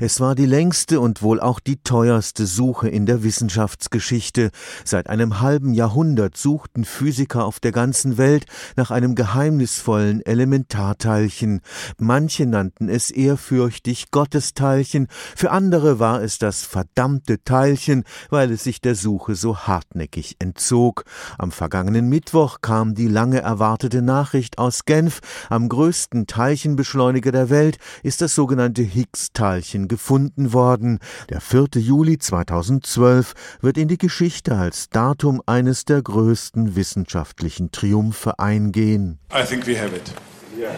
Es war die längste und wohl auch die teuerste Suche in der Wissenschaftsgeschichte. Seit einem halben Jahrhundert suchten Physiker auf der ganzen Welt nach einem geheimnisvollen Elementarteilchen. Manche nannten es ehrfürchtig Gottesteilchen, für andere war es das verdammte Teilchen, weil es sich der Suche so hartnäckig entzog. Am vergangenen Mittwoch kam die lange erwartete Nachricht aus Genf. Am größten Teilchenbeschleuniger der Welt ist das sogenannte Higgs-Teilchen gefunden worden. Der 4. Juli 2012 wird in die Geschichte als Datum eines der größten wissenschaftlichen Triumphe eingehen. I think we have it. Yeah.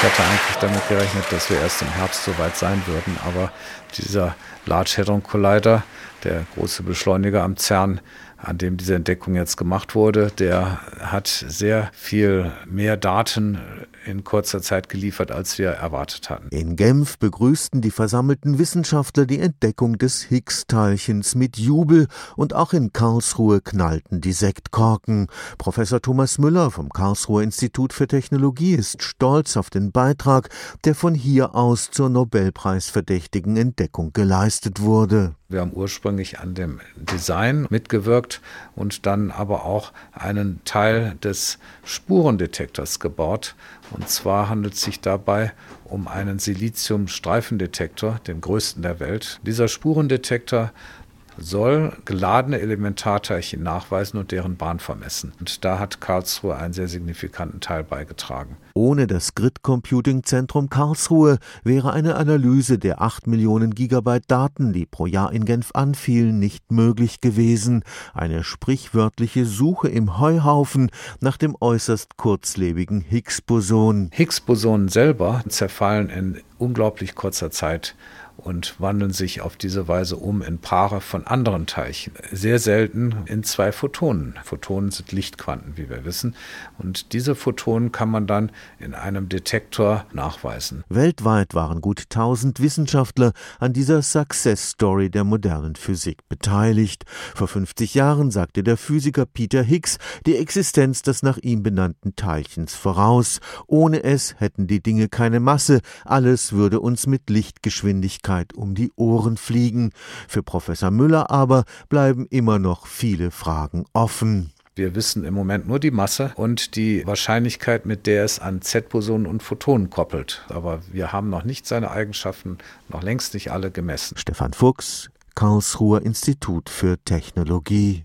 Ich hatte eigentlich damit gerechnet, dass wir erst im Herbst soweit sein würden, aber dieser Large Hadron Collider, der große Beschleuniger am CERN, an dem diese Entdeckung jetzt gemacht wurde, der hat sehr viel mehr Daten in kurzer Zeit geliefert, als wir erwartet hatten. In Genf begrüßten die versammelten Wissenschaftler die Entdeckung des Higgs-Teilchens mit Jubel und auch in Karlsruhe knallten die Sektkorken. Professor Thomas Müller vom Karlsruher Institut für Technologie ist stolz auf den Beitrag, der von hier aus zur Nobelpreisverdächtigen Entdeckung geleistet wurde. Wir haben ursprünglich an dem Design mitgewirkt und dann aber auch einen Teil des Spurendetektors gebaut. Und zwar handelt es sich dabei um einen Silizium-Streifendetektor, den größten der Welt. Dieser Spurendetektor soll geladene Elementarteilchen nachweisen und deren Bahn vermessen. Und da hat Karlsruhe einen sehr signifikanten Teil beigetragen. Ohne das Grid Computing Zentrum Karlsruhe wäre eine Analyse der 8 Millionen Gigabyte Daten, die pro Jahr in Genf anfielen, nicht möglich gewesen. Eine sprichwörtliche Suche im Heuhaufen nach dem äußerst kurzlebigen Higgs-Boson. Higgs-Bosonen selber zerfallen in unglaublich kurzer Zeit und wandeln sich auf diese Weise um in Paare von anderen Teilchen. Sehr selten in zwei Photonen. Photonen sind Lichtquanten, wie wir wissen. Und diese Photonen kann man dann in einem Detektor nachweisen. Weltweit waren gut 1000 Wissenschaftler an dieser Success Story der modernen Physik beteiligt. Vor 50 Jahren sagte der Physiker Peter Higgs die Existenz des nach ihm benannten Teilchens voraus. Ohne es hätten die Dinge keine Masse, alles würde uns mit Lichtgeschwindigkeit Öffentlichkeit um die Ohren fliegen. Für Professor Müller aber bleiben immer noch viele Fragen offen. Wir wissen im Moment nur die Masse und die Wahrscheinlichkeit, mit der es an Z-Bosonen und Photonen koppelt. Aber wir haben noch nicht seine Eigenschaften, noch längst nicht alle gemessen. Stefan Fuchs, Karlsruher Institut für Technologie.